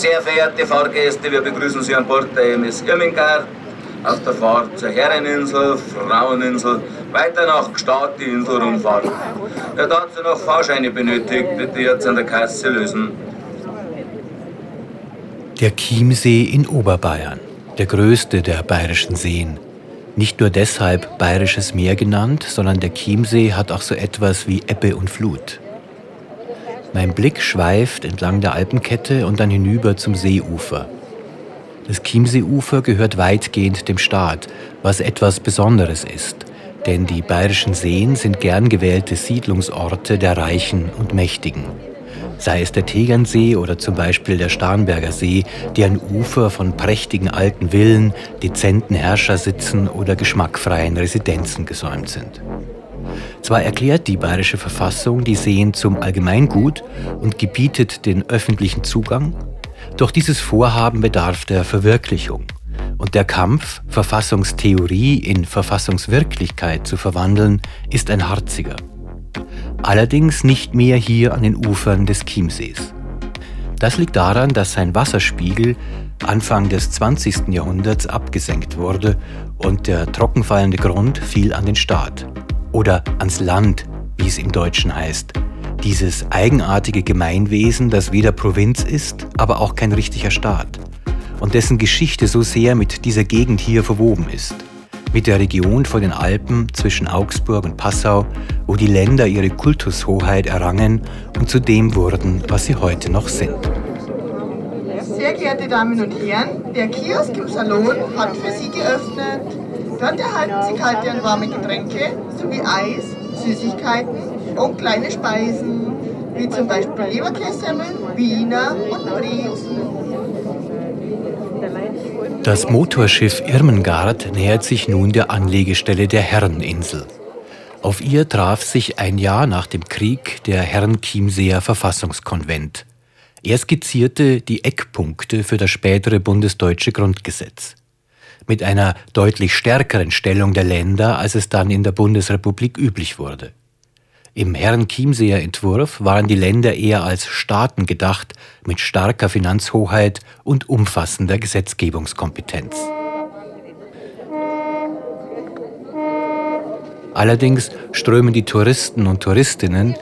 Sehr verehrte Fahrgäste, wir begrüßen Sie an Bord der MS Irmingard auf der Fahrt zur Herreninsel, Fraueninsel, weiter nach Gstaad die Inselrundfahrt. Wer dazu noch Fahrscheine benötigt, bitte jetzt an der Kasse lösen. Der Chiemsee in Oberbayern, der größte der bayerischen Seen. Nicht nur deshalb bayerisches Meer genannt, sondern der Chiemsee hat auch so etwas wie Ebbe und Flut. Mein Blick schweift entlang der Alpenkette und dann hinüber zum Seeufer. Das Chiemseeufer gehört weitgehend dem Staat, was etwas Besonderes ist, denn die bayerischen Seen sind gern gewählte Siedlungsorte der Reichen und Mächtigen. Sei es der Tegernsee oder zum Beispiel der Starnberger See, die ein Ufer von prächtigen alten Villen, dezenten Herrschersitzen oder geschmackfreien Residenzen gesäumt sind. Zwar erklärt die bayerische Verfassung die Seen zum Allgemeingut und gebietet den öffentlichen Zugang, doch dieses Vorhaben bedarf der Verwirklichung. Und der Kampf, Verfassungstheorie in Verfassungswirklichkeit zu verwandeln, ist ein harziger. Allerdings nicht mehr hier an den Ufern des Chiemsees. Das liegt daran, dass sein Wasserspiegel Anfang des 20. Jahrhunderts abgesenkt wurde und der trockenfallende Grund fiel an den Staat oder ans Land, wie es im Deutschen heißt. Dieses eigenartige Gemeinwesen, das weder Provinz ist, aber auch kein richtiger Staat und dessen Geschichte so sehr mit dieser Gegend hier verwoben ist. Mit der Region vor den Alpen zwischen Augsburg und Passau, wo die Länder ihre Kultushoheit errangen und zu dem wurden, was sie heute noch sind. Sehr geehrte Damen und Herren, der Kiosk im Salon hat für Sie geöffnet. Dort erhalten Sie kalte und warme Getränke sowie Eis, Süßigkeiten und kleine Speisen, wie zum Beispiel Leberkässemmeln, Wiener und Brezen. Das Motorschiff Irmengard nähert sich nun der Anlegestelle der Herreninsel. Auf ihr traf sich ein Jahr nach dem Krieg der Herrenchiemseer Verfassungskonvent. Er skizzierte die Eckpunkte für das spätere bundesdeutsche Grundgesetz mit einer deutlich stärkeren Stellung der Länder, als es dann in der Bundesrepublik üblich wurde. Im Herren-Chiemseer Entwurf waren die Länder eher als Staaten gedacht, mit starker Finanzhoheit und umfassender Gesetzgebungskompetenz. Allerdings strömen die Touristen und Touristinnen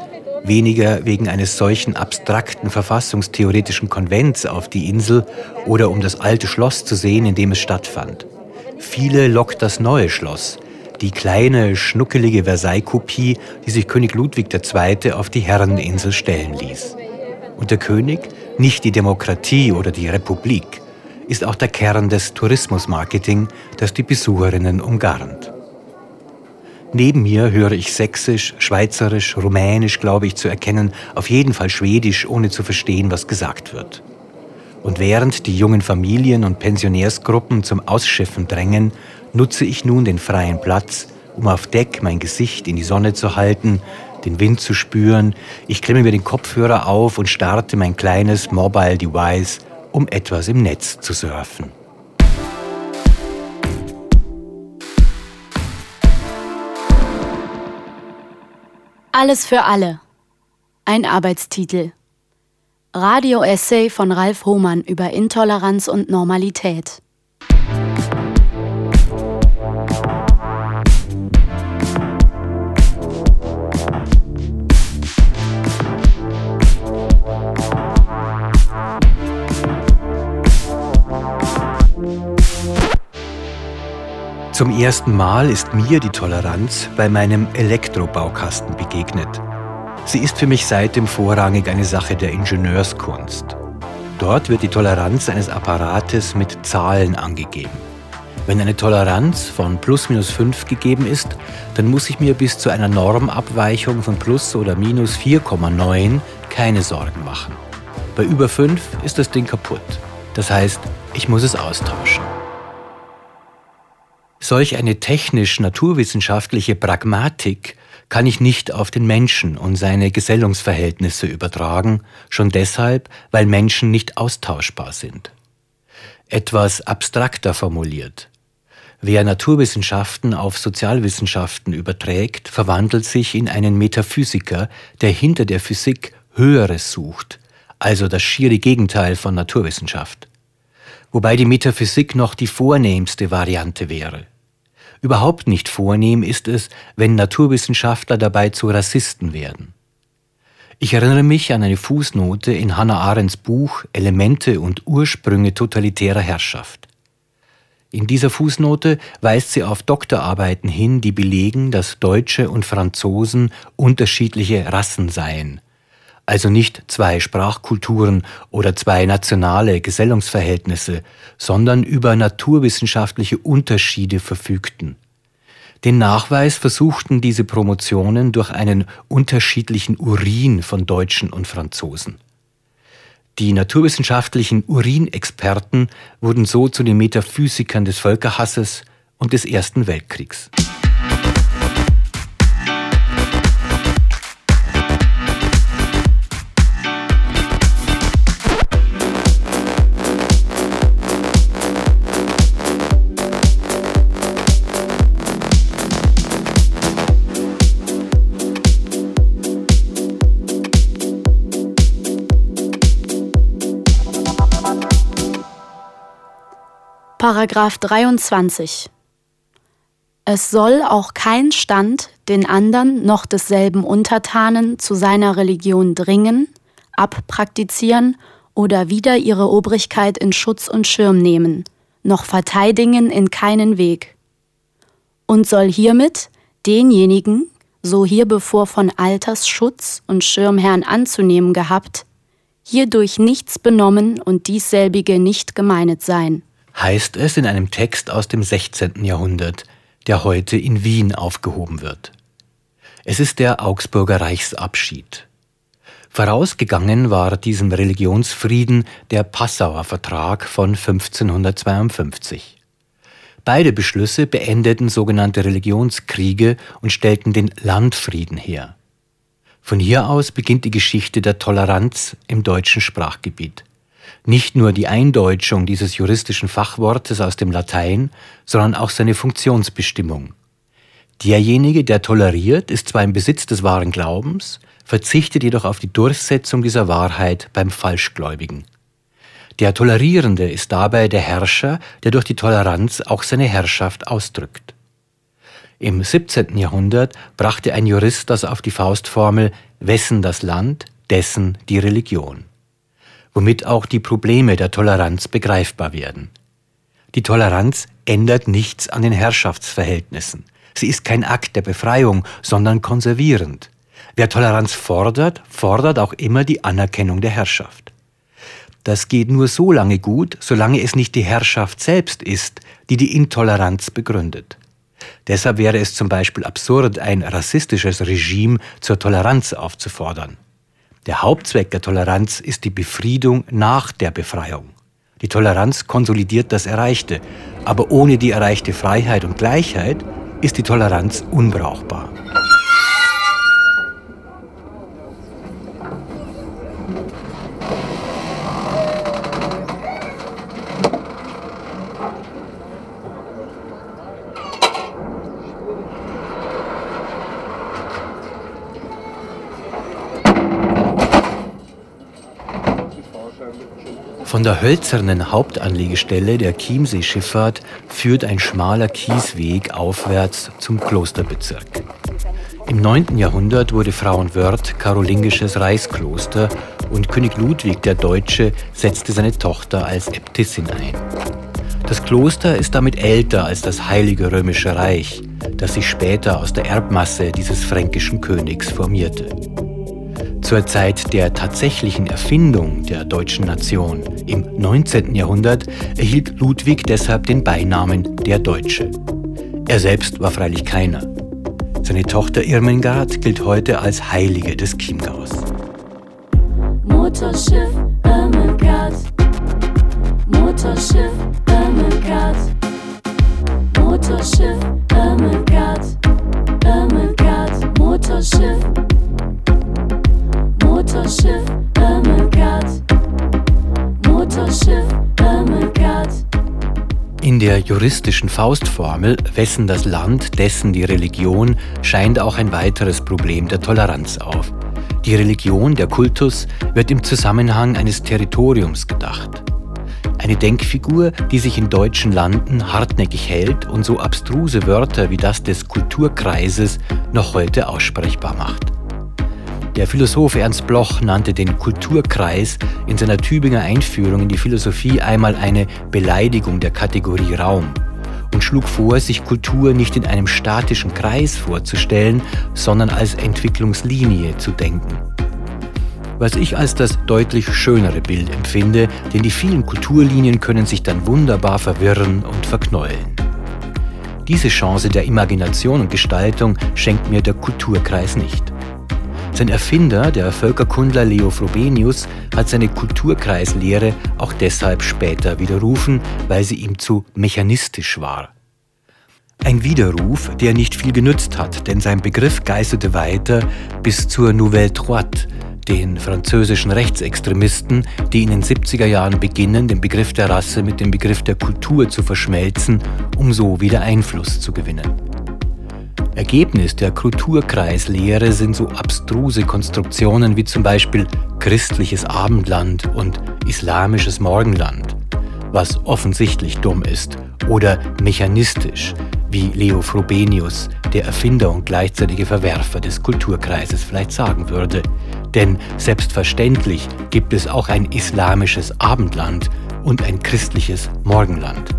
weniger wegen eines solchen abstrakten verfassungstheoretischen Konvents auf die Insel oder um das alte Schloss zu sehen, in dem es stattfand. Viele lockt das neue Schloss, die kleine, schnuckelige Versailles-Kopie, die sich König Ludwig II. auf die Herreninsel stellen ließ. Und der König, nicht die Demokratie oder die Republik, ist auch der Kern des Tourismusmarketing, das die Besucherinnen umgarnt. Neben mir höre ich Sächsisch, Schweizerisch, Rumänisch, glaube ich zu erkennen, auf jeden Fall Schwedisch, ohne zu verstehen, was gesagt wird. Und während die jungen Familien und Pensionärsgruppen zum Ausschiffen drängen, nutze ich nun den freien Platz, um auf Deck mein Gesicht in die Sonne zu halten, den Wind zu spüren. Ich klemme mir den Kopfhörer auf und starte mein kleines Mobile Device, um etwas im Netz zu surfen. Alles für alle. Ein Arbeitstitel. Radio-Essay von Ralf Hohmann über Intoleranz und Normalität. Zum ersten Mal ist mir die Toleranz bei meinem Elektrobaukasten begegnet. Sie ist für mich seitdem vorrangig eine Sache der Ingenieurskunst. Dort wird die Toleranz eines Apparates mit Zahlen angegeben. Wenn eine Toleranz von plus minus 5 gegeben ist, dann muss ich mir bis zu einer Normabweichung von plus oder minus 4,9 keine Sorgen machen. Bei über 5 ist das Ding kaputt. Das heißt, ich muss es austauschen. Solch eine technisch-naturwissenschaftliche Pragmatik kann ich nicht auf den Menschen und seine Gesellungsverhältnisse übertragen, schon deshalb, weil Menschen nicht austauschbar sind. Etwas abstrakter formuliert. Wer Naturwissenschaften auf Sozialwissenschaften überträgt, verwandelt sich in einen Metaphysiker, der hinter der Physik Höheres sucht, also das schiere Gegenteil von Naturwissenschaft. Wobei die Metaphysik noch die vornehmste Variante wäre. Überhaupt nicht vornehm ist es, wenn Naturwissenschaftler dabei zu Rassisten werden. Ich erinnere mich an eine Fußnote in Hannah Arendts Buch Elemente und Ursprünge totalitärer Herrschaft. In dieser Fußnote weist sie auf Doktorarbeiten hin, die belegen, dass Deutsche und Franzosen unterschiedliche Rassen seien, also nicht zwei Sprachkulturen oder zwei nationale Gesellungsverhältnisse, sondern über naturwissenschaftliche Unterschiede verfügten. Den Nachweis versuchten diese Promotionen durch einen unterschiedlichen Urin von Deutschen und Franzosen. Die naturwissenschaftlichen Urinexperten wurden so zu den Metaphysikern des Völkerhasses und des Ersten Weltkriegs. Paragraph 23 Es soll auch kein Stand den andern noch desselben Untertanen zu seiner Religion dringen, abpraktizieren oder wieder ihre Obrigkeit in Schutz und Schirm nehmen, noch verteidigen in keinen Weg. Und soll hiermit denjenigen, so hiebevor von Alters Schutz und Schirmherrn anzunehmen gehabt, hierdurch nichts benommen und diesselbige nicht gemeinet sein heißt es in einem Text aus dem 16. Jahrhundert, der heute in Wien aufgehoben wird. Es ist der Augsburger Reichsabschied. Vorausgegangen war diesem Religionsfrieden der Passauer Vertrag von 1552. Beide Beschlüsse beendeten sogenannte Religionskriege und stellten den Landfrieden her. Von hier aus beginnt die Geschichte der Toleranz im deutschen Sprachgebiet nicht nur die Eindeutschung dieses juristischen Fachwortes aus dem Latein, sondern auch seine Funktionsbestimmung. Derjenige, der toleriert, ist zwar im Besitz des wahren Glaubens, verzichtet jedoch auf die Durchsetzung dieser Wahrheit beim Falschgläubigen. Der Tolerierende ist dabei der Herrscher, der durch die Toleranz auch seine Herrschaft ausdrückt. Im 17. Jahrhundert brachte ein Jurist das auf die Faustformel Wessen das Land, dessen die Religion womit auch die Probleme der Toleranz begreifbar werden. Die Toleranz ändert nichts an den Herrschaftsverhältnissen. Sie ist kein Akt der Befreiung, sondern konservierend. Wer Toleranz fordert, fordert auch immer die Anerkennung der Herrschaft. Das geht nur so lange gut, solange es nicht die Herrschaft selbst ist, die die Intoleranz begründet. Deshalb wäre es zum Beispiel absurd, ein rassistisches Regime zur Toleranz aufzufordern. Der Hauptzweck der Toleranz ist die Befriedung nach der Befreiung. Die Toleranz konsolidiert das Erreichte, aber ohne die erreichte Freiheit und Gleichheit ist die Toleranz unbrauchbar. Von der hölzernen Hauptanlegestelle der Chiemsee-Schifffahrt führt ein schmaler Kiesweg aufwärts zum Klosterbezirk. Im 9. Jahrhundert wurde Frauenwörth karolingisches Reichskloster und König Ludwig der Deutsche setzte seine Tochter als Äbtissin ein. Das Kloster ist damit älter als das Heilige Römische Reich, das sich später aus der Erbmasse dieses fränkischen Königs formierte. Zur Zeit der tatsächlichen Erfindung der deutschen Nation im 19. Jahrhundert erhielt Ludwig deshalb den Beinamen der Deutsche. Er selbst war freilich keiner. Seine Tochter Irmengard gilt heute als Heilige des Chiemgaus. Motorschiff Irmengard Motorschiff Irmengard Motorschiff Irmengard In der juristischen Faustformel, wessen das Land, dessen die Religion, scheint auch ein weiteres Problem der Toleranz auf. Die Religion, der Kultus, wird im Zusammenhang eines Territoriums gedacht. Eine Denkfigur, die sich in deutschen Landen hartnäckig hält und so abstruse Wörter wie das des Kulturkreises noch heute aussprechbar macht. Der Philosoph Ernst Bloch nannte den Kulturkreis in seiner Tübinger Einführung in die Philosophie einmal eine Beleidigung der Kategorie Raum und schlug vor, sich Kultur nicht in einem statischen Kreis vorzustellen, sondern als Entwicklungslinie zu denken. Was ich als das deutlich schönere Bild empfinde, denn die vielen Kulturlinien können sich dann wunderbar verwirren und verknäulen. Diese Chance der Imagination und Gestaltung schenkt mir der Kulturkreis nicht. Sein Erfinder, der Völkerkundler Leo Frobenius, hat seine Kulturkreislehre auch deshalb später widerrufen, weil sie ihm zu mechanistisch war. Ein Widerruf, der nicht viel genützt hat, denn sein Begriff geisterte weiter bis zur Nouvelle Droite, den französischen Rechtsextremisten, die in den 70er Jahren beginnen, den Begriff der Rasse mit dem Begriff der Kultur zu verschmelzen, um so wieder Einfluss zu gewinnen. Ergebnis der Kulturkreislehre sind so abstruse Konstruktionen wie zum Beispiel christliches Abendland und islamisches Morgenland, was offensichtlich dumm ist, oder mechanistisch, wie Leo Frobenius, der Erfinder und gleichzeitige Verwerfer des Kulturkreises, vielleicht sagen würde. Denn selbstverständlich gibt es auch ein islamisches Abendland und ein christliches Morgenland.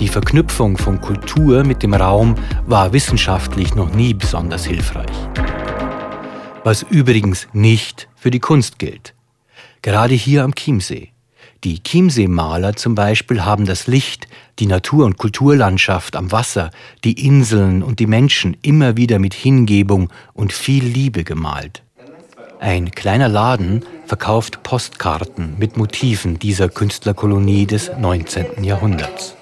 Die Verknüpfung von Kultur mit dem Raum war wissenschaftlich noch nie besonders hilfreich. Was übrigens nicht für die Kunst gilt. Gerade hier am Chiemsee. Die Chiemsee-Maler zum Beispiel haben das Licht, die Natur- und Kulturlandschaft am Wasser, die Inseln und die Menschen immer wieder mit Hingebung und viel Liebe gemalt. Ein kleiner Laden verkauft Postkarten mit Motiven dieser Künstlerkolonie des 19. Jahrhunderts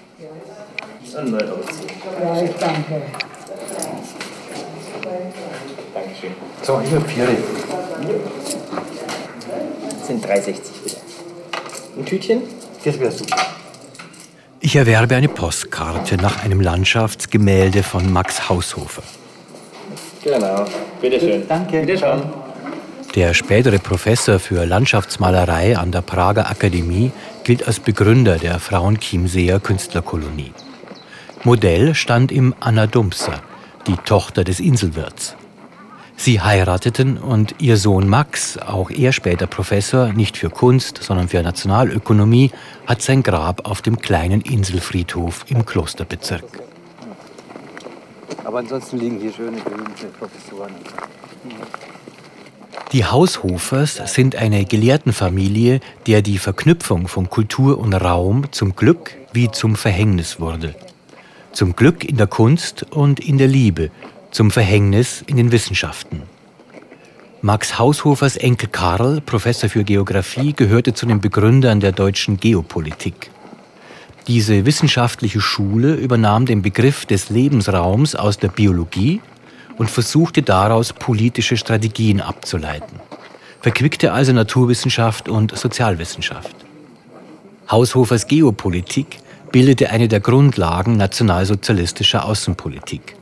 und neu ausziehen. Ja, ich danke. Dankeschön. So, ich habe vier. Das sind 3,60 bitte. Ein Tütchen? Das wäre super. Ich erwerbe eine Postkarte nach einem Landschaftsgemälde von Max Haushofer. Genau, bitteschön. Danke. Bitte schön. Der spätere Professor für Landschaftsmalerei an der Prager Akademie gilt als Begründer der Frauenchiemseer Künstlerkolonie. Modell stand ihm Anna Dumpser, die Tochter des Inselwirts. Sie heirateten und ihr Sohn Max, auch er später Professor, nicht für Kunst, sondern für Nationalökonomie, hat sein Grab auf dem kleinen Inselfriedhof im Klosterbezirk. Aber ansonsten liegen hier schöne berühmte Professoren. Die Haushofers sind eine Gelehrtenfamilie, der die Verknüpfung von Kultur und Raum zum Glück wie zum Verhängnis wurde. Zum Glück in der Kunst und in der Liebe, zum Verhängnis in den Wissenschaften. Max Haushofers Enkel Karl, Professor für Geographie, gehörte zu den Begründern der deutschen Geopolitik. Diese wissenschaftliche Schule übernahm den Begriff des Lebensraums aus der Biologie und versuchte daraus politische Strategien abzuleiten, verquickte also Naturwissenschaft und Sozialwissenschaft. Haushofers Geopolitik bildete eine der Grundlagen nationalsozialistischer Außenpolitik.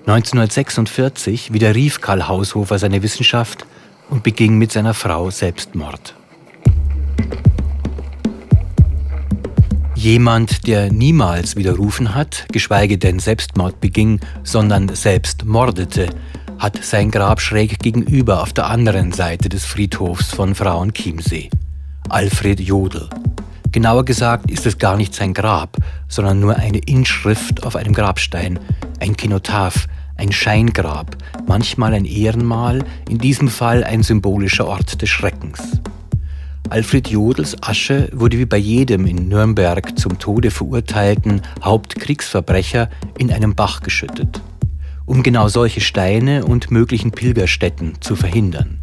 1946 widerrief Karl Haushofer seine Wissenschaft und beging mit seiner Frau Selbstmord. Jemand, der niemals widerrufen hat, geschweige denn Selbstmord beging, sondern selbst mordete, hat sein Grab schräg gegenüber auf der anderen Seite des Friedhofs von Frauenchiemsee. Alfred Jodl. Genauer gesagt ist es gar nicht sein Grab, sondern nur eine Inschrift auf einem Grabstein, ein Kenotaph, ein Scheingrab, manchmal ein Ehrenmal, in diesem Fall ein symbolischer Ort des Schreckens. Alfred Jodels Asche wurde wie bei jedem in Nürnberg zum Tode verurteilten Hauptkriegsverbrecher in einem Bach geschüttet, um genau solche Steine und möglichen Pilgerstätten zu verhindern.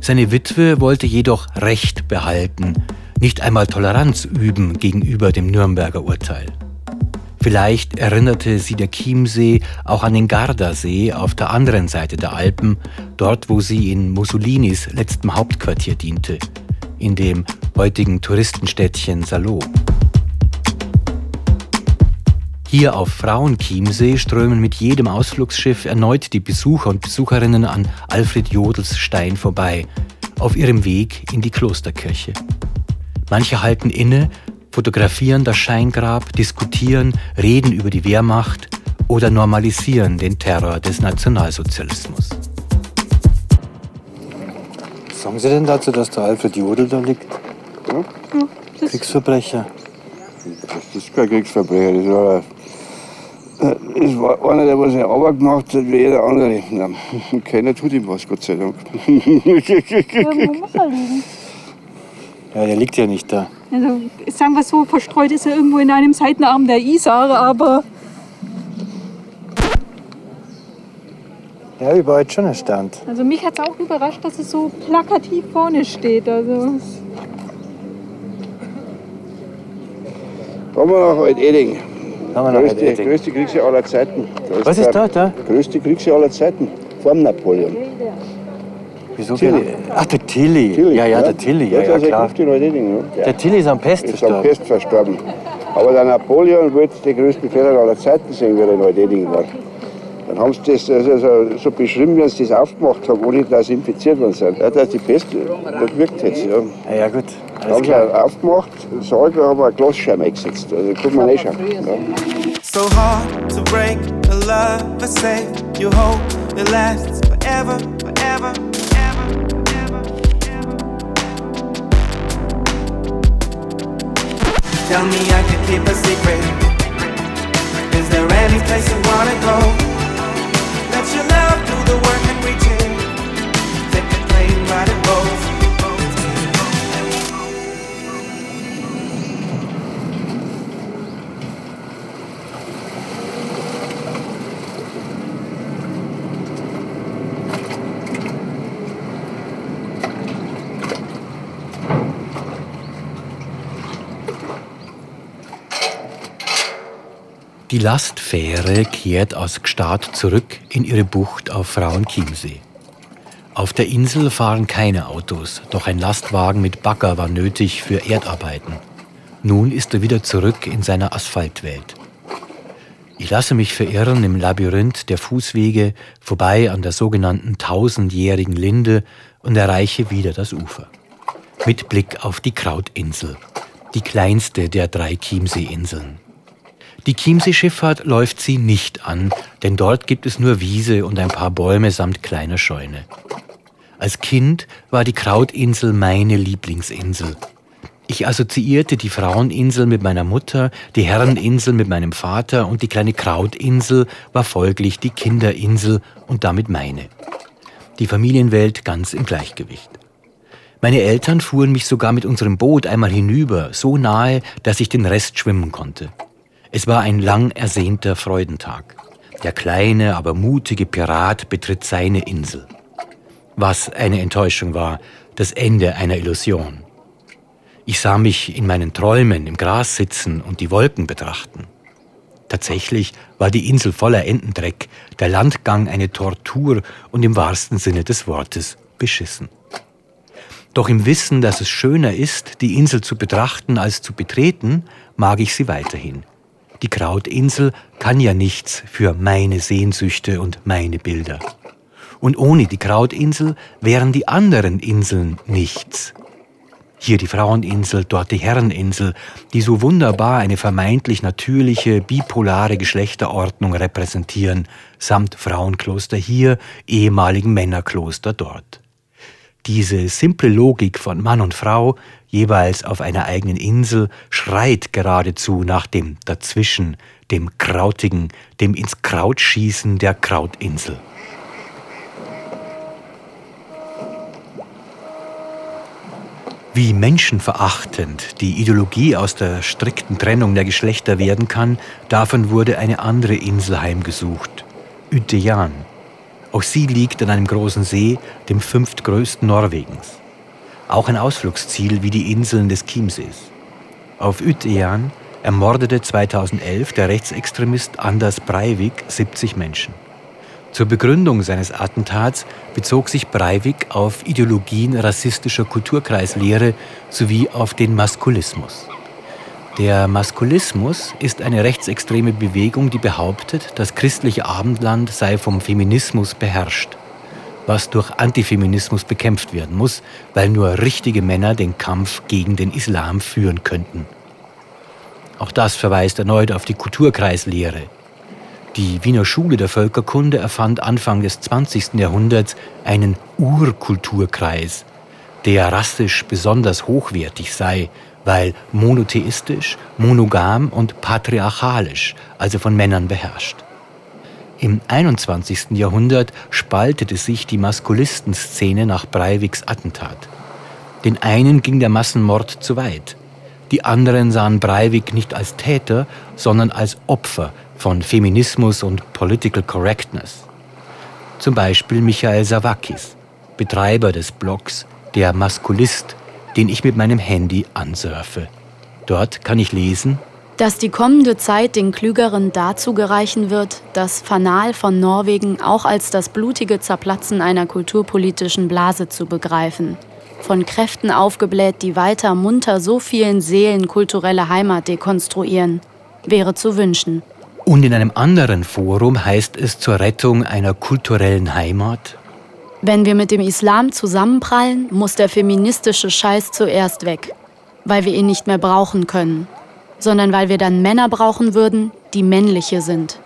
Seine Witwe wollte jedoch Recht behalten, nicht einmal Toleranz üben gegenüber dem Nürnberger Urteil. Vielleicht erinnerte sie der Chiemsee auch an den Gardasee auf der anderen Seite der Alpen, dort wo sie in Mussolinis letztem Hauptquartier diente, in dem heutigen Touristenstädtchen Salo. Hier auf Frauenchiemsee strömen mit jedem Ausflugsschiff erneut die Besucher und Besucherinnen an Alfred Jodels Stein vorbei, auf ihrem Weg in die Klosterkirche. Manche halten inne, fotografieren das Scheingrab, diskutieren, reden über die Wehrmacht oder normalisieren den Terror des Nationalsozialismus. Was sagen Sie denn dazu, dass der Alfred Jodl da liegt? Ja, Kriegsverbrecher. Das ist kein Kriegsverbrecher, das war, das war einer, der was er Arbeit gemacht hat, wie jeder andere. keiner tut ihm was, Gott sei Dank. ja, muss er liegen? Ja, der liegt ja nicht da. Also, sagen wir so, verstreut ist er irgendwo in einem Seitenarm der Isar, aber Ja, überall schon erstaunt. Also mich hat es auch überrascht, dass es so plakativ vorne steht. Also Kommen wir nach Alt-Eding. Kommen wir nach Größte, Alt-Eding. größte Kriegsjahr aller Zeiten. Da Was ist der da, da? Größte Kriegsjahr aller Zeiten. Vor dem Napoleon. Wieso? Tilly. Ach, der Tilly. Tilly, Ja, ja, der Tilly. Ja, Der ja, ist klar. also. Ne? Der Tilly ist am Pest ist am verstorben. Pest verstorben. Aber der Napoleon wollte die größten Fehler aller Zeiten sehen, wie er in Alt-Eding war. Dann haben sie das also so, so beschrieben, wie sie das aufgemacht haben, ohne dass sie infiziert worden sind. Ja, dass die Pest das wirkt jetzt. Ja. Ja, ja, gut. Dann Alles haben sie klar. aufgemacht, Sarg, da haben wir einen Glasschirm eingesetzt. Also gucken wir nicht schauen. Ja. So hard to break a love that's safe. You hope it lasts forever, forever, Tell me I can keep a secret. Is there any place you wanna go? Let your love do the work Die Lastfähre kehrt aus Gstaad zurück in ihre Bucht auf Frauenchiemsee. Auf der Insel fahren keine Autos, doch ein Lastwagen mit Bagger war nötig für Erdarbeiten. Nun ist er wieder zurück in seiner Asphaltwelt. Ich lasse mich verirren im Labyrinth der Fußwege vorbei an der sogenannten tausendjährigen Linde und erreiche wieder das Ufer. Mit Blick auf die Krautinsel, die kleinste der drei Chiemsee-Inseln. Die Chiemsee-Schifffahrt läuft sie nicht an, denn dort gibt es nur Wiese und ein paar Bäume samt kleiner Scheune. Als Kind war die Krautinsel meine Lieblingsinsel. Ich assoziierte die Fraueninsel mit meiner Mutter, die Herreninsel mit meinem Vater und die kleine Krautinsel war folglich die Kinderinsel und damit meine. Die Familienwelt ganz im Gleichgewicht. Meine Eltern fuhren mich sogar mit unserem Boot einmal hinüber, so nahe, dass ich den Rest schwimmen konnte. Es war ein lang ersehnter Freudentag. Der kleine, aber mutige Pirat betritt seine Insel. Was eine Enttäuschung war, das Ende einer Illusion. Ich sah mich in meinen Träumen im Gras sitzen und die Wolken betrachten. Tatsächlich war die Insel voller Entendreck, der Landgang eine Tortur und im wahrsten Sinne des Wortes beschissen. Doch im Wissen, dass es schöner ist, die Insel zu betrachten als zu betreten, mag ich sie weiterhin. Die Krautinsel kann ja nichts für meine Sehnsüchte und meine Bilder. Und ohne die Krautinsel wären die anderen Inseln nichts. Hier die Fraueninsel, dort die Herreninsel, die so wunderbar eine vermeintlich natürliche, bipolare Geschlechterordnung repräsentieren, samt Frauenkloster hier, ehemaligen Männerkloster dort. Diese simple Logik von Mann und Frau, jeweils auf einer eigenen Insel, schreit geradezu nach dem Dazwischen, dem Krautigen, dem ins Kraut schießen der Krautinsel. Wie menschenverachtend die Ideologie aus der strikten Trennung der Geschlechter werden kann, davon wurde eine andere Insel heimgesucht, Utejan. Auch sie liegt an einem großen See, dem fünftgrößten Norwegens. Auch ein Ausflugsziel wie die Inseln des Chiemsees. Auf Utejan ermordete 2011 der Rechtsextremist Anders Breivik 70 Menschen. Zur Begründung seines Attentats bezog sich Breivik auf Ideologien rassistischer Kulturkreislehre sowie auf den Maskulismus. Der Maskulismus ist eine rechtsextreme Bewegung, die behauptet, das christliche Abendland sei vom Feminismus beherrscht, was durch Antifeminismus bekämpft werden muss, weil nur richtige Männer den Kampf gegen den Islam führen könnten. Auch das verweist erneut auf die Kulturkreislehre. Die Wiener Schule der Völkerkunde erfand Anfang des 20. Jahrhunderts einen Urkulturkreis, der rassisch besonders hochwertig sei weil monotheistisch, monogam und patriarchalisch, also von Männern beherrscht. Im 21. Jahrhundert spaltete sich die Maskulistenszene nach Breiviks Attentat. Den einen ging der Massenmord zu weit. Die anderen sahen Breivik nicht als Täter, sondern als Opfer von Feminismus und Political Correctness. Zum Beispiel Michael Savakis, Betreiber des Blogs Der Maskulist den ich mit meinem Handy ansurfe. Dort kann ich lesen, dass die kommende Zeit den Klügeren dazu gereichen wird, das Fanal von Norwegen auch als das blutige Zerplatzen einer kulturpolitischen Blase zu begreifen. Von Kräften aufgebläht, die weiter munter so vielen Seelen kulturelle Heimat dekonstruieren, wäre zu wünschen. Und in einem anderen Forum heißt es zur Rettung einer kulturellen Heimat, wenn wir mit dem Islam zusammenprallen, muss der feministische Scheiß zuerst weg, weil wir ihn nicht mehr brauchen können, sondern weil wir dann Männer brauchen würden, die männliche sind.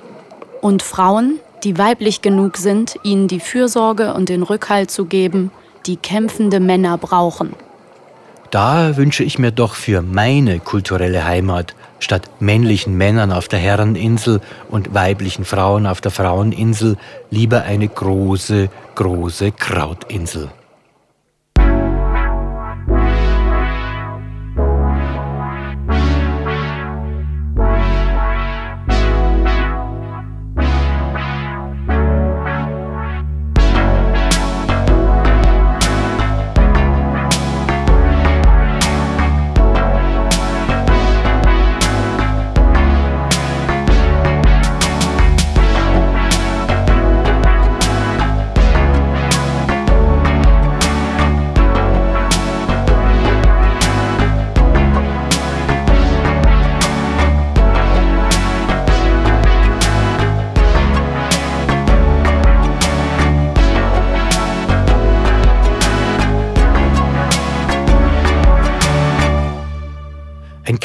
Und Frauen, die weiblich genug sind, ihnen die Fürsorge und den Rückhalt zu geben, die kämpfende Männer brauchen. Da wünsche ich mir doch für meine kulturelle Heimat statt männlichen Männern auf der Herreninsel und weiblichen Frauen auf der Fraueninsel lieber eine große, große Krautinsel.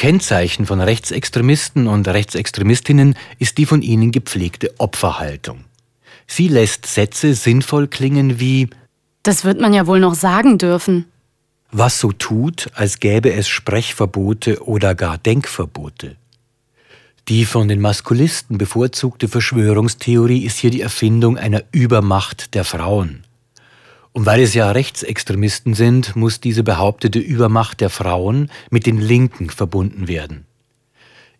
Kennzeichen von Rechtsextremisten und Rechtsextremistinnen ist die von ihnen gepflegte Opferhaltung. Sie lässt Sätze sinnvoll klingen wie Das wird man ja wohl noch sagen dürfen. Was so tut, als gäbe es Sprechverbote oder gar Denkverbote. Die von den Maskulisten bevorzugte Verschwörungstheorie ist hier die Erfindung einer Übermacht der Frauen. Und weil es ja Rechtsextremisten sind, muss diese behauptete Übermacht der Frauen mit den Linken verbunden werden.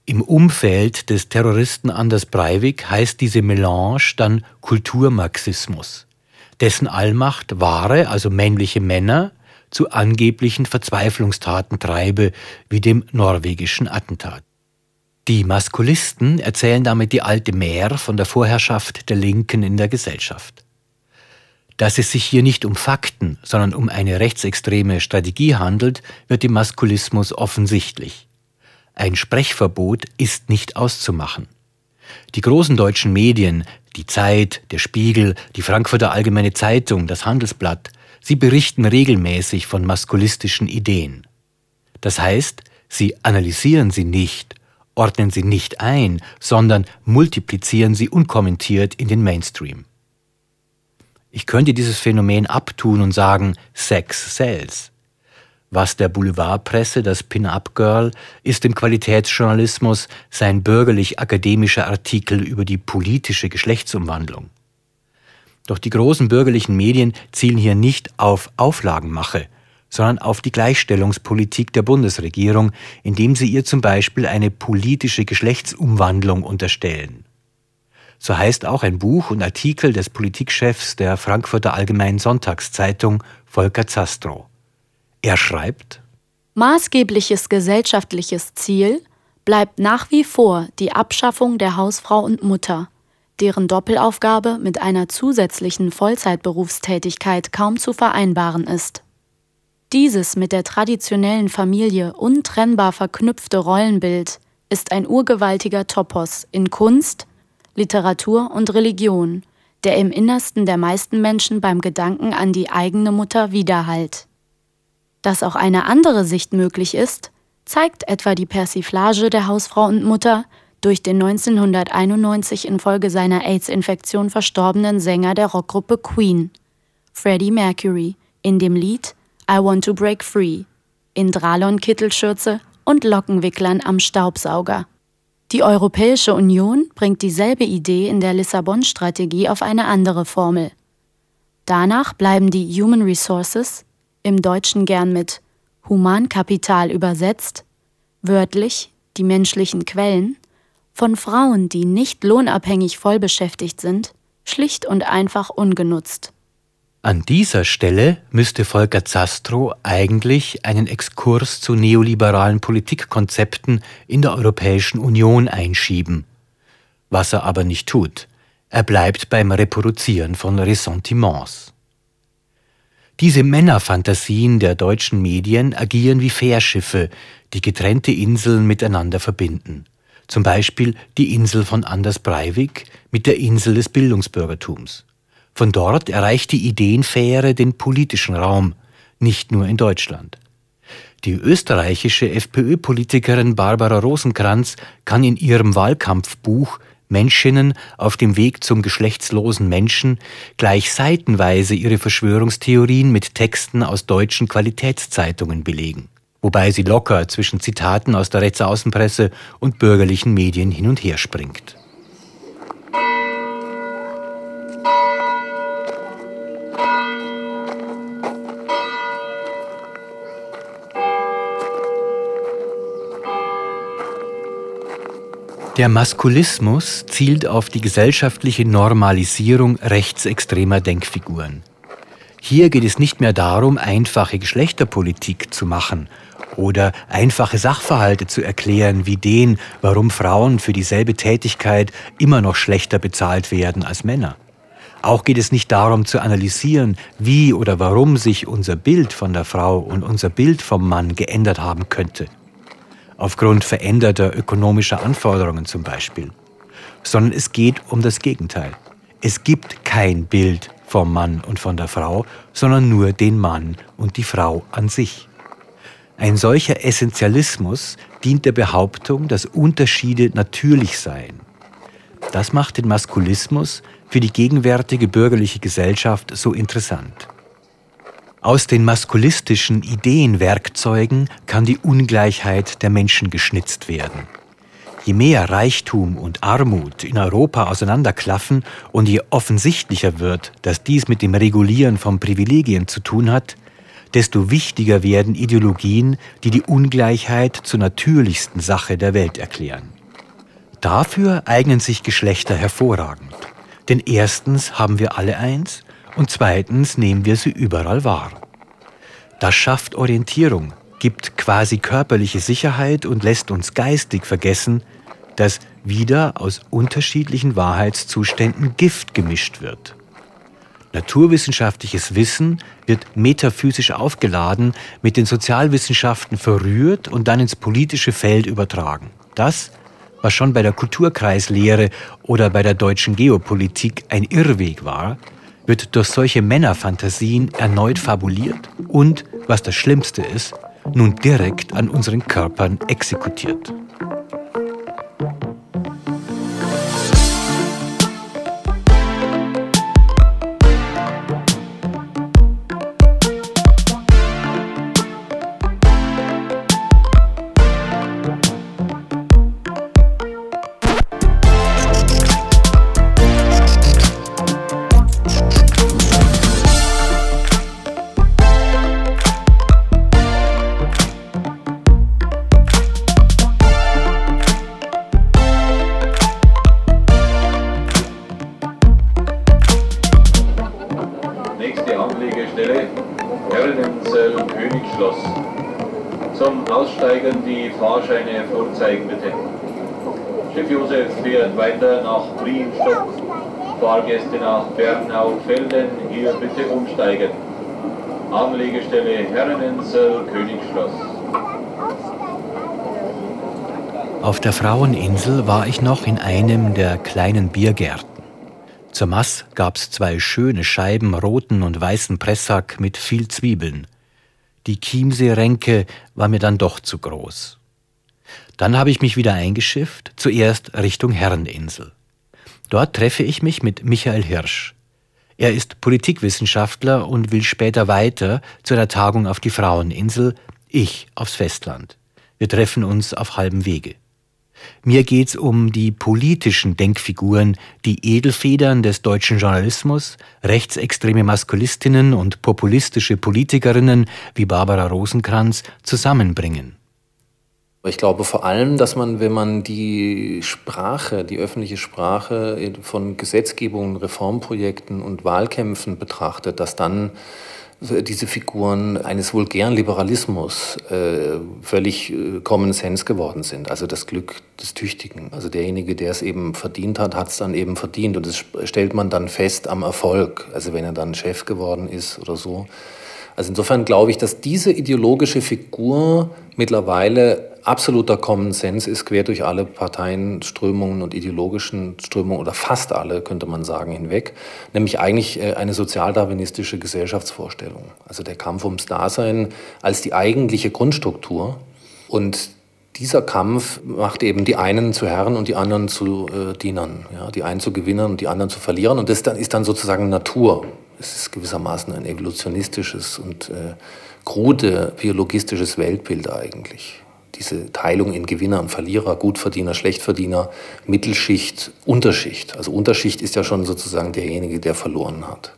Im Umfeld des Terroristen Anders Breivik heißt diese Melange dann Kulturmarxismus, dessen Allmacht wahre, also männliche Männer, zu angeblichen Verzweiflungstaten treibe, wie dem norwegischen Attentat. Die Maskulisten erzählen damit die alte Mär von der Vorherrschaft der Linken in der Gesellschaft. Dass es sich hier nicht um Fakten, sondern um eine rechtsextreme Strategie handelt, wird im Maskulismus offensichtlich. Ein Sprechverbot ist nicht auszumachen. Die großen deutschen Medien, die Zeit, der Spiegel, die Frankfurter Allgemeine Zeitung, das Handelsblatt, sie berichten regelmäßig von maskulistischen Ideen. Das heißt, sie analysieren sie nicht, ordnen sie nicht ein, sondern multiplizieren sie unkommentiert in den Mainstream. Ich könnte dieses Phänomen abtun und sagen, Sex sells. Was der Boulevardpresse, das Pin-Up-Girl, ist im Qualitätsjournalismus sein bürgerlich-akademischer Artikel über die politische Geschlechtsumwandlung. Doch die großen bürgerlichen Medien zielen hier nicht auf Auflagenmache, sondern auf die Gleichstellungspolitik der Bundesregierung, indem sie ihr zum Beispiel eine politische Geschlechtsumwandlung unterstellen. So heißt auch ein Buch und Artikel des Politikchefs der Frankfurter Allgemeinen Sonntagszeitung, Volker Zastrow. Er schreibt, Maßgebliches gesellschaftliches Ziel bleibt nach wie vor die Abschaffung der Hausfrau und Mutter, deren Doppelaufgabe mit einer zusätzlichen Vollzeitberufstätigkeit kaum zu vereinbaren ist. Dieses mit der traditionellen Familie untrennbar verknüpfte Rollenbild ist ein urgewaltiger Topos in Kunst, Literatur und Religion, der im Innersten der meisten Menschen beim Gedanken an die eigene Mutter widerhallt. Dass auch eine andere Sicht möglich ist, zeigt etwa die Persiflage der Hausfrau und Mutter durch den 1991 infolge seiner AIDS-Infektion verstorbenen Sänger der Rockgruppe Queen, Freddie Mercury, in dem Lied I Want to Break Free, in Dralon-Kittelschürze und Lockenwicklern am Staubsauger. Die Europäische Union bringt dieselbe Idee in der Lissabon-Strategie auf eine andere Formel. Danach bleiben die Human Resources, im Deutschen gern mit Humankapital übersetzt, wörtlich die menschlichen Quellen, von Frauen, die nicht lohnabhängig vollbeschäftigt sind, schlicht und einfach ungenutzt. An dieser Stelle müsste Volker Zastrow eigentlich einen Exkurs zu neoliberalen Politikkonzepten in der Europäischen Union einschieben. Was er aber nicht tut. Er bleibt beim Reproduzieren von Ressentiments. Diese Männerfantasien der deutschen Medien agieren wie Fährschiffe, die getrennte Inseln miteinander verbinden. Zum Beispiel die Insel von Anders Breivik mit der Insel des Bildungsbürgertums. Von dort erreicht die Ideenfähre den politischen Raum, nicht nur in Deutschland. Die österreichische FPÖ-Politikerin Barbara Rosenkranz kann in ihrem Wahlkampfbuch Menschinnen auf dem Weg zum geschlechtslosen Menschen gleich seitenweise ihre Verschwörungstheorien mit Texten aus deutschen Qualitätszeitungen belegen, wobei sie locker zwischen Zitaten aus der Rechtsaußenpresse und bürgerlichen Medien hin und her springt. Der Maskulismus zielt auf die gesellschaftliche Normalisierung rechtsextremer Denkfiguren. Hier geht es nicht mehr darum, einfache Geschlechterpolitik zu machen oder einfache Sachverhalte zu erklären, wie den, warum Frauen für dieselbe Tätigkeit immer noch schlechter bezahlt werden als Männer. Auch geht es nicht darum zu analysieren, wie oder warum sich unser Bild von der Frau und unser Bild vom Mann geändert haben könnte aufgrund veränderter ökonomischer Anforderungen zum Beispiel, sondern es geht um das Gegenteil. Es gibt kein Bild vom Mann und von der Frau, sondern nur den Mann und die Frau an sich. Ein solcher Essentialismus dient der Behauptung, dass Unterschiede natürlich seien. Das macht den Maskulismus für die gegenwärtige bürgerliche Gesellschaft so interessant. Aus den maskulistischen Ideenwerkzeugen kann die Ungleichheit der Menschen geschnitzt werden. Je mehr Reichtum und Armut in Europa auseinanderklaffen und je offensichtlicher wird, dass dies mit dem Regulieren von Privilegien zu tun hat, desto wichtiger werden Ideologien, die die Ungleichheit zur natürlichsten Sache der Welt erklären. Dafür eignen sich Geschlechter hervorragend. Denn erstens haben wir alle eins und zweitens nehmen wir sie überall wahr. Das schafft Orientierung, gibt quasi körperliche Sicherheit und lässt uns geistig vergessen, dass wieder aus unterschiedlichen Wahrheitszuständen Gift gemischt wird. Naturwissenschaftliches Wissen wird metaphysisch aufgeladen, mit den Sozialwissenschaften verrührt und dann ins politische Feld übertragen. Das, was schon bei der Kulturkreislehre oder bei der deutschen Geopolitik ein Irrweg war, wird durch solche Männerfantasien erneut fabuliert und, was das Schlimmste ist, nun direkt an unseren Körpern exekutiert. Der Fraueninsel war ich noch in einem der kleinen Biergärten. Zur Mass gab's zwei schöne Scheiben roten und weißen Pressack mit viel Zwiebeln. Die Chiemsee-Ränke war mir dann doch zu groß. Dann habe ich mich wieder eingeschifft, zuerst Richtung Herreninsel. Dort treffe ich mich mit Michael Hirsch. Er ist Politikwissenschaftler und will später weiter zu einer Tagung auf die Fraueninsel, ich aufs Festland. Wir treffen uns auf halbem Wege. Mir geht's um die politischen Denkfiguren, die Edelfedern des deutschen Journalismus, rechtsextreme Maskulistinnen und populistische Politikerinnen wie Barbara Rosenkranz zusammenbringen. Ich glaube vor allem, dass man, wenn man die Sprache, die öffentliche Sprache von Gesetzgebungen, Reformprojekten und Wahlkämpfen betrachtet, dass dann diese Figuren eines vulgären Liberalismus äh, völlig äh, Common Sense geworden sind. Also das Glück des Tüchtigen. Also derjenige, der es eben verdient hat, hat es dann eben verdient. Und das stellt man dann fest am Erfolg. Also wenn er dann Chef geworden ist oder so. Also insofern glaube ich, dass diese ideologische Figur mittlerweile absoluter Common Sense ist, quer durch alle Parteienströmungen und ideologischen Strömungen oder fast alle, könnte man sagen, hinweg, nämlich eigentlich äh, eine sozialdarwinistische Gesellschaftsvorstellung. Also der Kampf ums Dasein als die eigentliche Grundstruktur. Und dieser Kampf macht eben die einen zu Herren und die anderen zu äh, Dienern. Ja? Die einen zu Gewinnern und die anderen zu Verlierern. Und das dann, ist dann sozusagen Natur. Es ist gewissermaßen ein evolutionistisches und äh, krude biologistisches Weltbild eigentlich diese Teilung in Gewinner und Verlierer, Gutverdiener, Schlechtverdiener, Mittelschicht, Unterschicht. Also Unterschicht ist ja schon sozusagen derjenige, der verloren hat.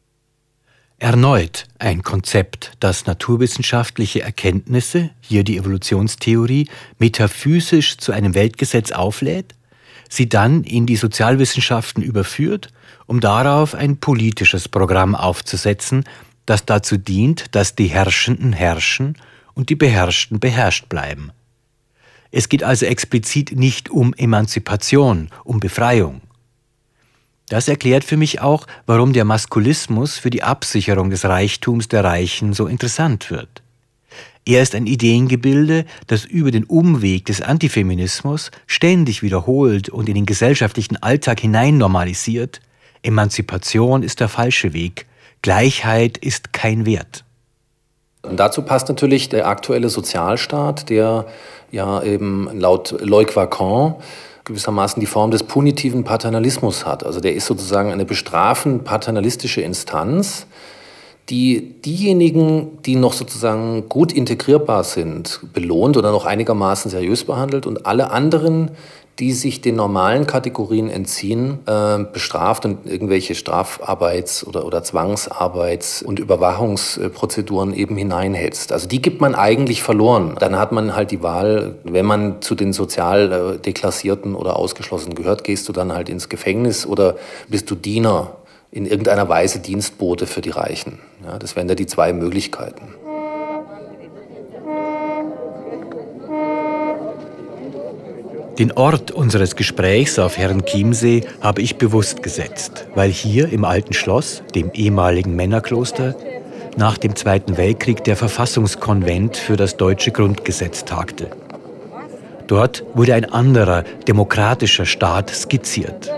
Erneut ein Konzept, das naturwissenschaftliche Erkenntnisse, hier die Evolutionstheorie, metaphysisch zu einem Weltgesetz auflädt, sie dann in die Sozialwissenschaften überführt, um darauf ein politisches Programm aufzusetzen, das dazu dient, dass die Herrschenden herrschen und die Beherrschten beherrscht bleiben. Es geht also explizit nicht um Emanzipation, um Befreiung. Das erklärt für mich auch, warum der Maskulismus für die Absicherung des Reichtums der Reichen so interessant wird. Er ist ein Ideengebilde, das über den Umweg des Antifeminismus ständig wiederholt und in den gesellschaftlichen Alltag hinein normalisiert. Emanzipation ist der falsche Weg, Gleichheit ist kein Wert. Und dazu passt natürlich der aktuelle Sozialstaat, der ja eben laut Loic Vacan gewissermaßen die Form des punitiven Paternalismus hat. Also der ist sozusagen eine bestrafend paternalistische Instanz, die diejenigen, die noch sozusagen gut integrierbar sind, belohnt oder noch einigermaßen seriös behandelt und alle anderen, die sich den normalen Kategorien entziehen, äh, bestraft und irgendwelche Strafarbeits- oder, oder Zwangsarbeits- und Überwachungsprozeduren eben hineinhetzt. Also die gibt man eigentlich verloren. Dann hat man halt die Wahl, wenn man zu den sozial äh, deklassierten oder ausgeschlossenen gehört, gehst du dann halt ins Gefängnis oder bist du Diener, in irgendeiner Weise Dienstbote für die Reichen. Ja, das wären da die zwei Möglichkeiten. Den Ort unseres Gesprächs auf Herrn Chiemsee habe ich bewusst gesetzt, weil hier im alten Schloss, dem ehemaligen Männerkloster, nach dem Zweiten Weltkrieg der Verfassungskonvent für das deutsche Grundgesetz tagte. Dort wurde ein anderer, demokratischer Staat skizziert.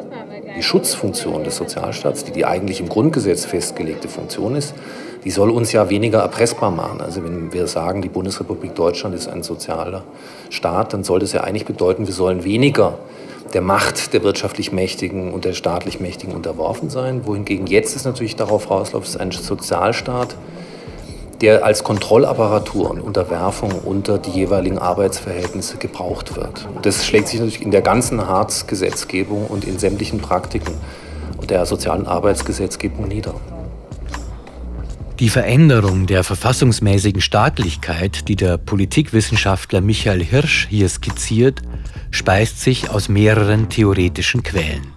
Die Schutzfunktion des Sozialstaats, die die eigentlich im Grundgesetz festgelegte Funktion ist, die soll uns ja weniger erpressbar machen. Also wenn wir sagen, die Bundesrepublik Deutschland ist ein sozialer Staat, dann soll das ja eigentlich bedeuten, wir sollen weniger der Macht der wirtschaftlich Mächtigen und der staatlich Mächtigen unterworfen sein. Wohingegen jetzt es natürlich darauf rausläuft, es ist ein Sozialstaat, der als Kontrollapparatur und Unterwerfung unter die jeweiligen Arbeitsverhältnisse gebraucht wird. Das schlägt sich natürlich in der ganzen Hartz-Gesetzgebung und in sämtlichen Praktiken der sozialen Arbeitsgesetzgebung nieder. Die Veränderung der verfassungsmäßigen Staatlichkeit, die der Politikwissenschaftler Michael Hirsch hier skizziert, speist sich aus mehreren theoretischen Quellen.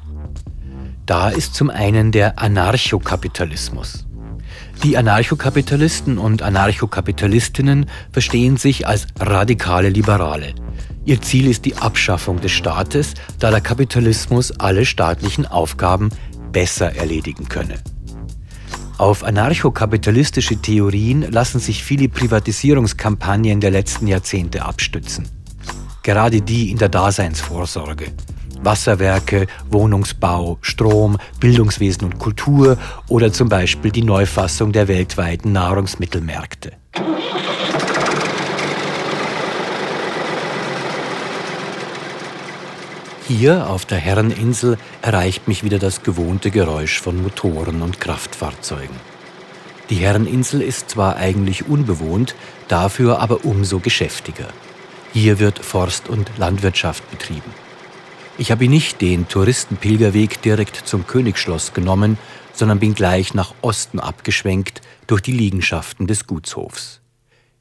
Da ist zum einen der Anarchokapitalismus. Die Anarchokapitalisten und Anarchokapitalistinnen verstehen sich als radikale Liberale. Ihr Ziel ist die Abschaffung des Staates, da der Kapitalismus alle staatlichen Aufgaben besser erledigen könne. Auf anarchokapitalistische Theorien lassen sich viele Privatisierungskampagnen der letzten Jahrzehnte abstützen. Gerade die in der Daseinsvorsorge. Wasserwerke, Wohnungsbau, Strom, Bildungswesen und Kultur oder zum Beispiel die Neufassung der weltweiten Nahrungsmittelmärkte. Hier auf der Herreninsel erreicht mich wieder das gewohnte Geräusch von Motoren und Kraftfahrzeugen. Die Herreninsel ist zwar eigentlich unbewohnt, dafür aber umso geschäftiger. Hier wird Forst- und Landwirtschaft betrieben. Ich habe nicht den Touristenpilgerweg direkt zum Königsschloss genommen, sondern bin gleich nach Osten abgeschwenkt durch die Liegenschaften des Gutshofs.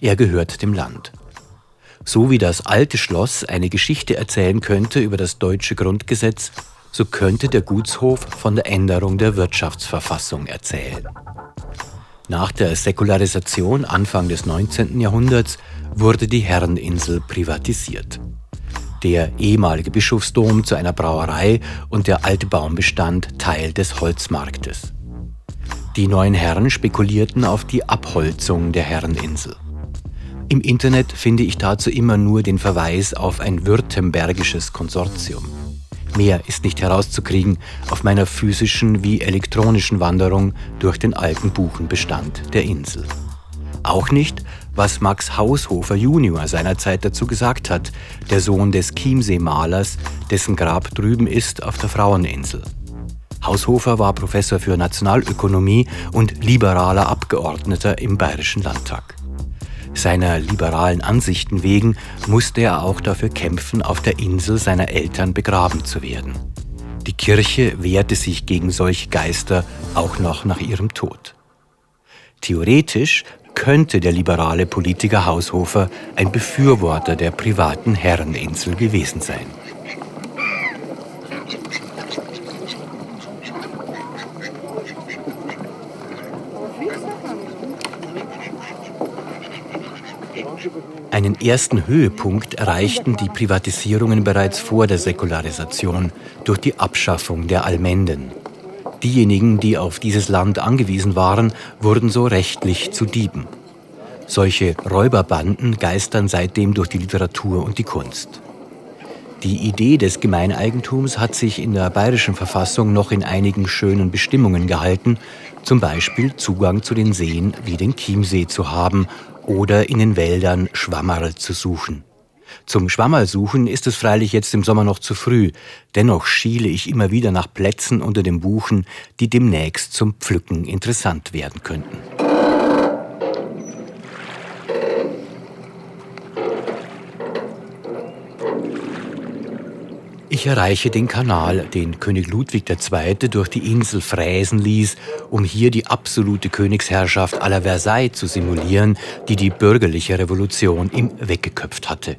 Er gehört dem Land. So wie das alte Schloss eine Geschichte erzählen könnte über das deutsche Grundgesetz, so könnte der Gutshof von der Änderung der Wirtschaftsverfassung erzählen. Nach der Säkularisation Anfang des 19. Jahrhunderts wurde die Herreninsel privatisiert. Der ehemalige Bischofsdom zu einer Brauerei und der alte Baumbestand Teil des Holzmarktes. Die neuen Herren spekulierten auf die Abholzung der Herreninsel. Im Internet finde ich dazu immer nur den Verweis auf ein württembergisches Konsortium. Mehr ist nicht herauszukriegen auf meiner physischen wie elektronischen Wanderung durch den alten Buchenbestand der Insel. Auch nicht, was Max Haushofer Junior seinerzeit dazu gesagt hat, der Sohn des Chiemsee-Malers, dessen Grab drüben ist auf der Fraueninsel. Haushofer war Professor für Nationalökonomie und liberaler Abgeordneter im Bayerischen Landtag. Seiner liberalen Ansichten wegen musste er auch dafür kämpfen, auf der Insel seiner Eltern begraben zu werden. Die Kirche wehrte sich gegen solche Geister auch noch nach ihrem Tod. Theoretisch könnte der liberale Politiker Haushofer ein Befürworter der privaten Herreninsel gewesen sein. Einen ersten Höhepunkt erreichten die Privatisierungen bereits vor der Säkularisation durch die Abschaffung der Almenden. Diejenigen, die auf dieses Land angewiesen waren, wurden so rechtlich zu Dieben. Solche Räuberbanden geistern seitdem durch die Literatur und die Kunst. Die Idee des Gemeineigentums hat sich in der bayerischen Verfassung noch in einigen schönen Bestimmungen gehalten, zum Beispiel Zugang zu den Seen wie den Chiemsee zu haben oder in den Wäldern Schwammerl zu suchen. Zum Schwammerlsuchen ist es freilich jetzt im Sommer noch zu früh, dennoch schiele ich immer wieder nach Plätzen unter den Buchen, die demnächst zum Pflücken interessant werden könnten. Ich erreiche den Kanal, den König Ludwig II. durch die Insel fräsen ließ, um hier die absolute Königsherrschaft aller Versailles zu simulieren, die die bürgerliche Revolution ihm weggeköpft hatte.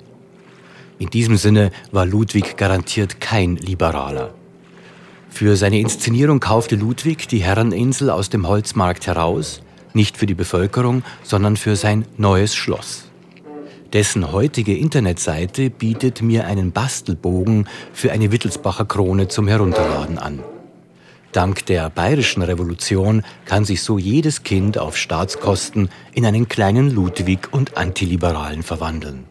In diesem Sinne war Ludwig garantiert kein Liberaler. Für seine Inszenierung kaufte Ludwig die Herreninsel aus dem Holzmarkt heraus, nicht für die Bevölkerung, sondern für sein neues Schloss. Dessen heutige Internetseite bietet mir einen Bastelbogen für eine Wittelsbacher Krone zum Herunterladen an. Dank der bayerischen Revolution kann sich so jedes Kind auf Staatskosten in einen kleinen Ludwig und Antiliberalen verwandeln.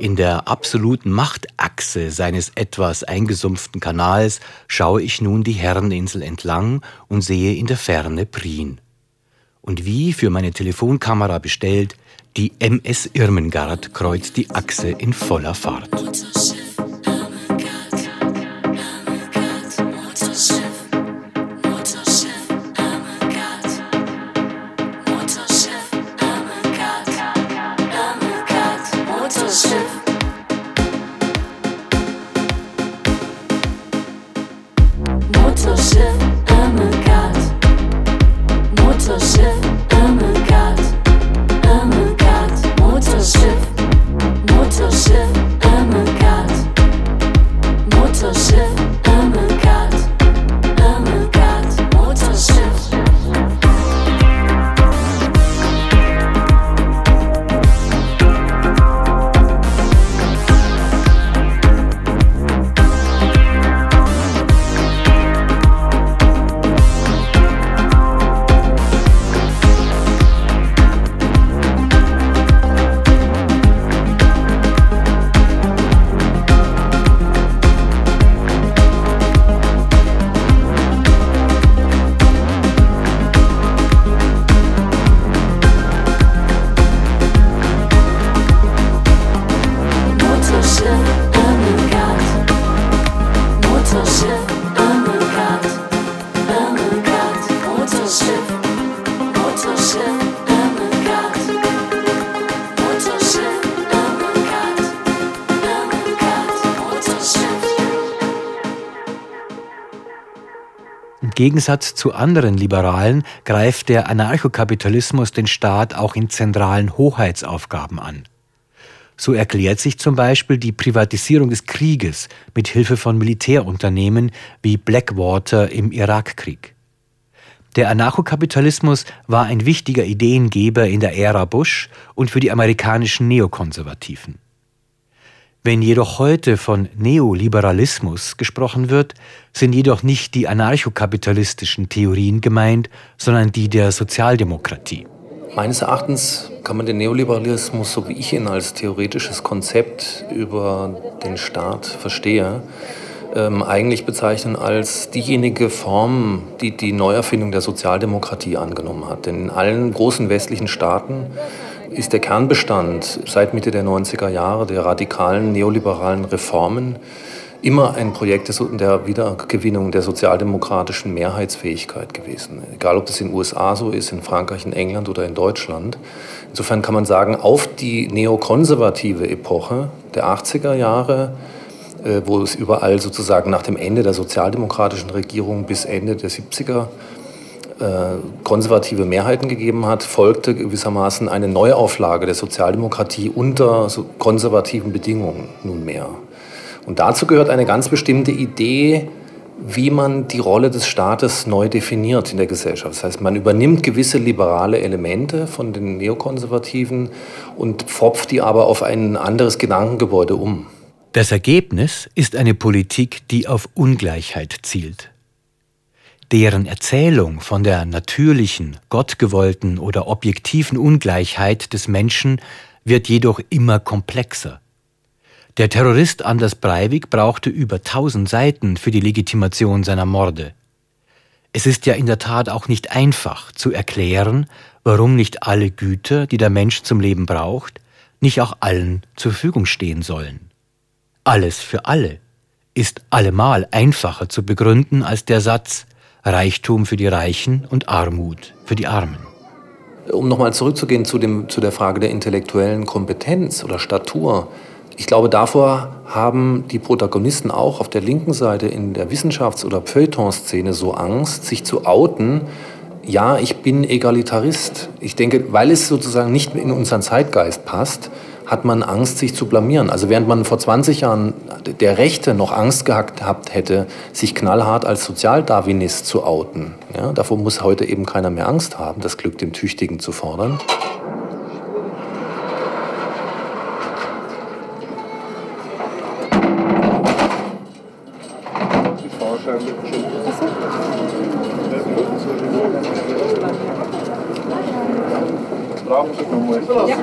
In der absoluten Machtachse seines etwas eingesumpften Kanals schaue ich nun die Herreninsel entlang und sehe in der Ferne Prien. Und wie für meine Telefonkamera bestellt, die MS Irmengard kreuzt die Achse in voller Fahrt. Gegensatz zu anderen Liberalen greift der Anarchokapitalismus den Staat auch in zentralen Hoheitsaufgaben an. So erklärt sich zum Beispiel die Privatisierung des Krieges mit Hilfe von Militärunternehmen wie Blackwater im Irakkrieg. Der Anarchokapitalismus war ein wichtiger Ideengeber in der Ära Bush und für die amerikanischen Neokonservativen. Wenn jedoch heute von Neoliberalismus gesprochen wird, sind jedoch nicht die anarchokapitalistischen Theorien gemeint, sondern die der Sozialdemokratie. Meines Erachtens kann man den Neoliberalismus, so wie ich ihn als theoretisches Konzept über den Staat verstehe, ähm, eigentlich bezeichnen als diejenige Form, die die Neuerfindung der Sozialdemokratie angenommen hat. Denn in allen großen westlichen Staaten ist der Kernbestand seit Mitte der 90er Jahre der radikalen neoliberalen Reformen immer ein Projekt der Wiedergewinnung der sozialdemokratischen Mehrheitsfähigkeit gewesen. Egal, ob das in den USA so ist, in Frankreich, in England oder in Deutschland. Insofern kann man sagen, auf die neokonservative Epoche der 80er Jahre, äh, wo es überall sozusagen nach dem Ende der sozialdemokratischen Regierung bis Ende der 70er äh, konservative Mehrheiten gegeben hat, folgte gewissermaßen eine Neuauflage der Sozialdemokratie unter konservativen Bedingungen nunmehr. Und dazu gehört eine ganz bestimmte Idee, wie man die Rolle des Staates neu definiert in der Gesellschaft. Das heißt, man übernimmt gewisse liberale Elemente von den Neokonservativen und pfropft die aber auf ein anderes Gedankengebäude um. Das Ergebnis ist eine Politik, die auf Ungleichheit zielt. Deren Erzählung von der natürlichen, gottgewollten oder objektiven Ungleichheit des Menschen wird jedoch immer komplexer. Der Terrorist Anders Breivik brauchte über tausend Seiten für die Legitimation seiner Morde. Es ist ja in der Tat auch nicht einfach zu erklären, warum nicht alle Güter, die der Mensch zum Leben braucht, nicht auch allen zur Verfügung stehen sollen. Alles für alle ist allemal einfacher zu begründen als der Satz Reichtum für die Reichen und Armut für die Armen. Um nochmal zurückzugehen zu, dem, zu der Frage der intellektuellen Kompetenz oder Statur. Ich glaube, davor haben die Protagonisten auch auf der linken Seite in der Wissenschafts- oder Feuilleton-Szene so Angst, sich zu outen. Ja, ich bin Egalitarist. Ich denke, weil es sozusagen nicht in unseren Zeitgeist passt, hat man Angst, sich zu blamieren. Also während man vor 20 Jahren der Rechte noch Angst gehabt hätte, sich knallhart als Sozialdarwinist zu outen, ja, davor muss heute eben keiner mehr Angst haben, das Glück dem Tüchtigen zu fordern.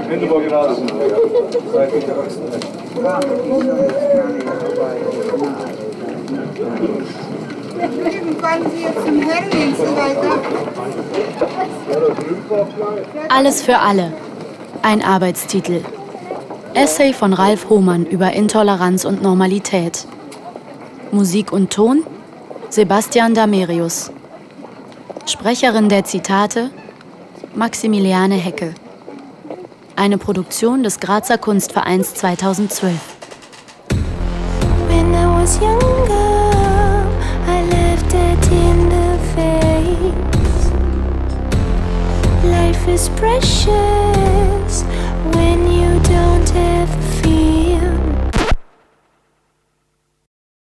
Hände mal gerade sind. Alles für alle. Ein Arbeitstitel. Essay von Ralf Hohmann über Intoleranz und Normalität. Musik und Ton Sebastian Damerius. Sprecherin der Zitate Maximiliane Hecke. Eine Produktion des Grazer Kunstvereins 2012. When I was younger, I left it in the face. Life is precious when you don't have fear.